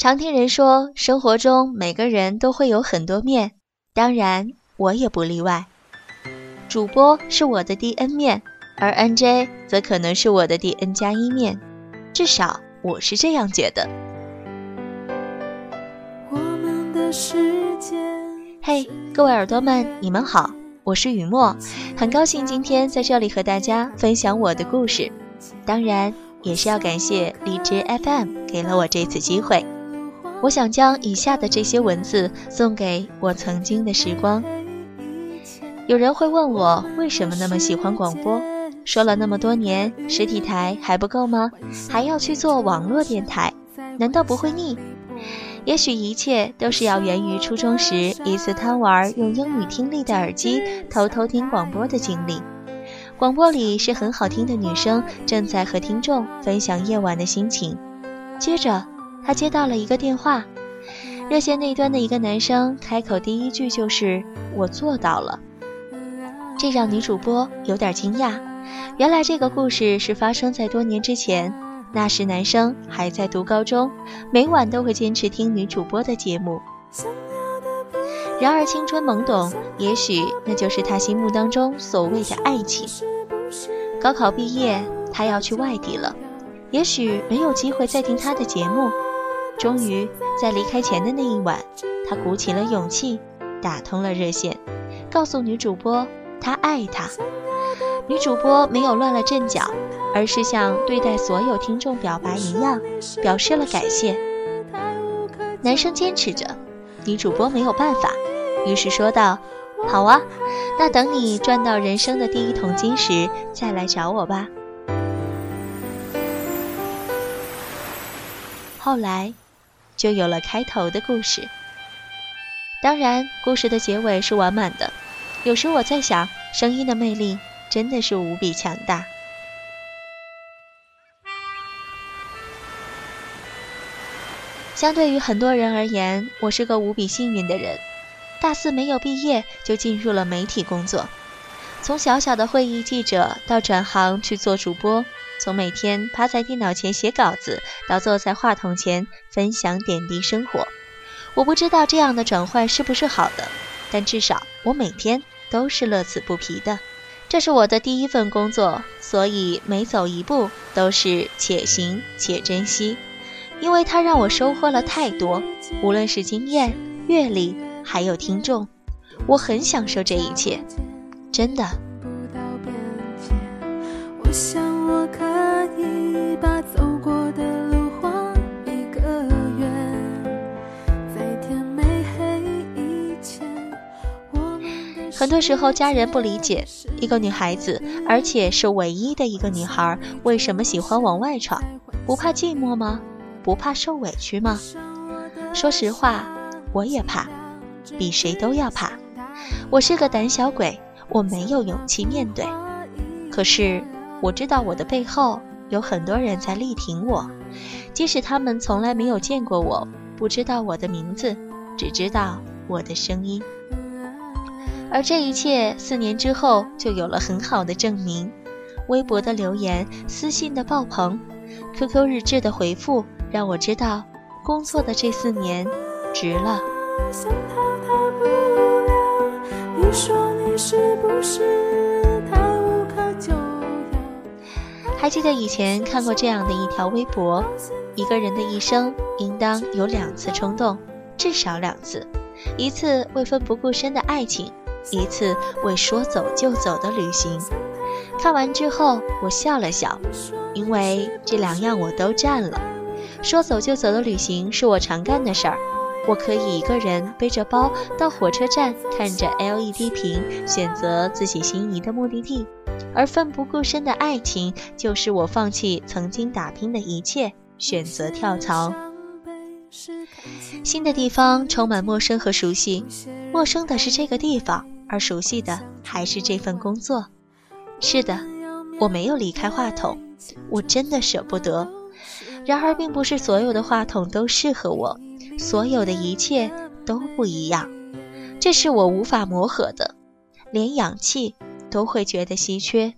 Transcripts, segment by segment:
常听人说，生活中每个人都会有很多面，当然我也不例外。主播是我的第 N 面，而 NJ 则可能是我的第 N 加一面，至少我是这样觉得。嘿，各位耳朵们，你们好，我是雨墨，很高兴今天在这里和大家分享我的故事，当然也是要感谢荔枝 FM 给了我这次机会。我想将以下的这些文字送给我曾经的时光。有人会问我为什么那么喜欢广播，说了那么多年，实体台还不够吗？还要去做网络电台，难道不会腻？也许一切都是要源于初中时一次贪玩用英语听力的耳机偷偷听广播的经历。广播里是很好听的女声正在和听众分享夜晚的心情。接着，他接到了一个电话，热线那端的一个男生开口第一句就是“我做到了”，这让女主播有点惊讶。原来这个故事是发生在多年之前。那时男生还在读高中，每晚都会坚持听女主播的节目。然而青春懵懂，也许那就是他心目当中所谓的爱情。高考毕业，他要去外地了，也许没有机会再听他的节目。终于在离开前的那一晚，他鼓起了勇气，打通了热线，告诉女主播他爱她。女主播没有乱了阵脚，而是像对待所有听众表白一样，表示了感谢。男生坚持着，女主播没有办法，于是说道：“好啊，那等你赚到人生的第一桶金时，再来找我吧。”后来，就有了开头的故事。当然，故事的结尾是完满的。有时我在想，声音的魅力。真的是无比强大。相对于很多人而言，我是个无比幸运的人。大四没有毕业就进入了媒体工作，从小小的会议记者到转行去做主播，从每天趴在电脑前写稿子到坐在话筒前分享点滴生活。我不知道这样的转换是不是好的，但至少我每天都是乐此不疲的。这是我的第一份工作，所以每走一步都是且行且珍惜，因为它让我收获了太多，无论是经验、阅历，还有听众，我很享受这一切，真的。很多时候，家人不理解一个女孩子，而且是唯一的一个女孩，为什么喜欢往外闯？不怕寂寞吗？不怕受委屈吗？说实话，我也怕，比谁都要怕。我是个胆小鬼，我没有勇气面对。可是我知道，我的背后有很多人在力挺我，即使他们从来没有见过我，不知道我的名字，只知道我的声音。而这一切，四年之后就有了很好的证明。微博的留言、私信的爆棚、QQ 日志的回复，让我知道工作的这四年值了。还记得以前看过这样的一条微博：一个人的一生应当有两次冲动，至少两次，一次为奋不顾身的爱情。一次为说走就走的旅行，看完之后我笑了笑，因为这两样我都占了。说走就走的旅行是我常干的事儿，我可以一个人背着包到火车站，看着 LED 屏选择自己心仪的目的地。而奋不顾身的爱情，就是我放弃曾经打拼的一切，选择跳槽。新的地方充满陌生和熟悉，陌生的是这个地方，而熟悉的还是这份工作。是的，我没有离开话筒，我真的舍不得。然而，并不是所有的话筒都适合我，所有的一切都不一样，这是我无法磨合的，连氧气都会觉得稀缺。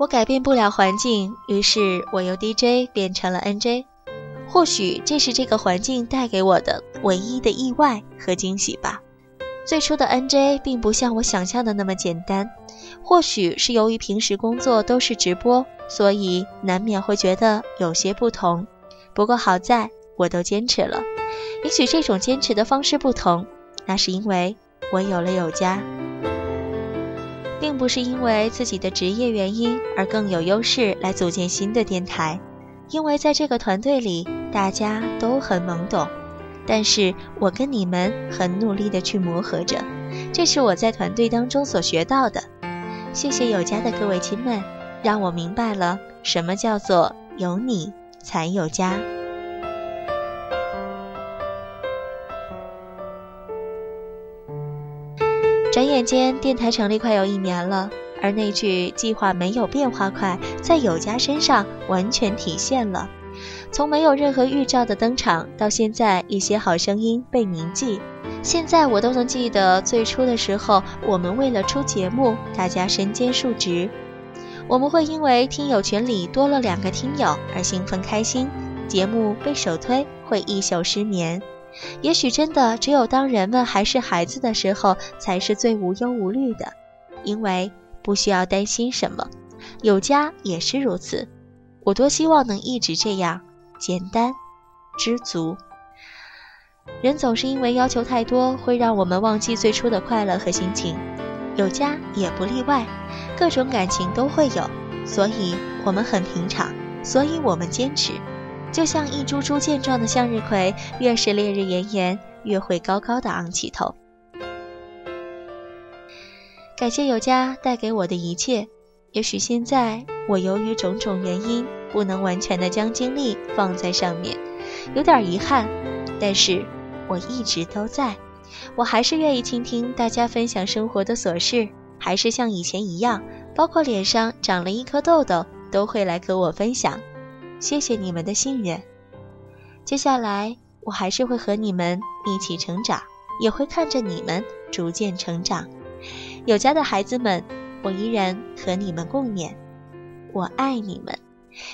我改变不了环境，于是我由 DJ 变成了 NJ。或许这是这个环境带给我的唯一的意外和惊喜吧。最初的 NJ 并不像我想象的那么简单。或许是由于平时工作都是直播，所以难免会觉得有些不同。不过好在我都坚持了。也许这种坚持的方式不同，那是因为我有了有家。并不是因为自己的职业原因而更有优势来组建新的电台，因为在这个团队里大家都很懵懂，但是我跟你们很努力的去磨合着，这是我在团队当中所学到的。谢谢有家的各位亲们，让我明白了什么叫做有你才有家。转眼间，电台成立快有一年了，而那句“计划没有变化快”在有家身上完全体现了。从没有任何预兆的登场，到现在一些好声音被铭记，现在我都能记得最初的时候，我们为了出节目，大家身兼数职。我们会因为听友群里多了两个听友而兴奋开心，节目被首推会一宿失眠。也许真的只有当人们还是孩子的时候，才是最无忧无虑的，因为不需要担心什么。有家也是如此，我多希望能一直这样简单、知足。人总是因为要求太多，会让我们忘记最初的快乐和心情。有家也不例外，各种感情都会有，所以我们很平常，所以我们坚持。就像一株株健壮的向日葵，越是烈日炎炎，越会高高的昂起头。感谢有家带给我的一切，也许现在我由于种种原因，不能完全的将精力放在上面，有点遗憾。但是我一直都在，我还是愿意倾听大家分享生活的琐事，还是像以前一样，包括脸上长了一颗痘痘，都会来和我分享。谢谢你们的信任，接下来我还是会和你们一起成长，也会看着你们逐渐成长。有家的孩子们，我依然和你们共勉，我爱你们，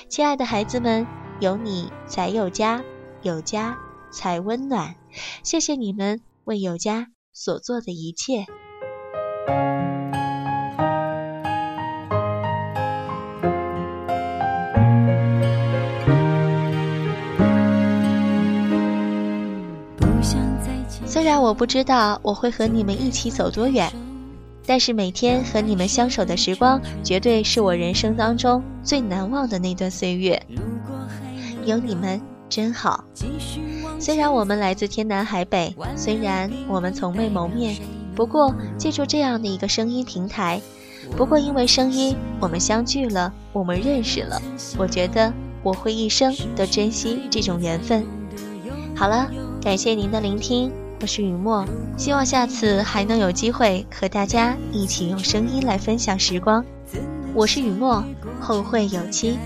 亲爱的孩子们，有你才有家，有家才温暖。谢谢你们为有家所做的一切。虽然我不知道我会和你们一起走多远，但是每天和你们相守的时光，绝对是我人生当中最难忘的那段岁月。有你们真好。虽然我们来自天南海北，虽然我们从未谋面，不过借助这样的一个声音平台，不过因为声音，我们相聚了，我们认识了。我觉得我会一生都珍惜这种缘分。好了，感谢您的聆听。我是雨墨，希望下次还能有机会和大家一起用声音来分享时光。我是雨墨，后会有期。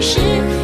是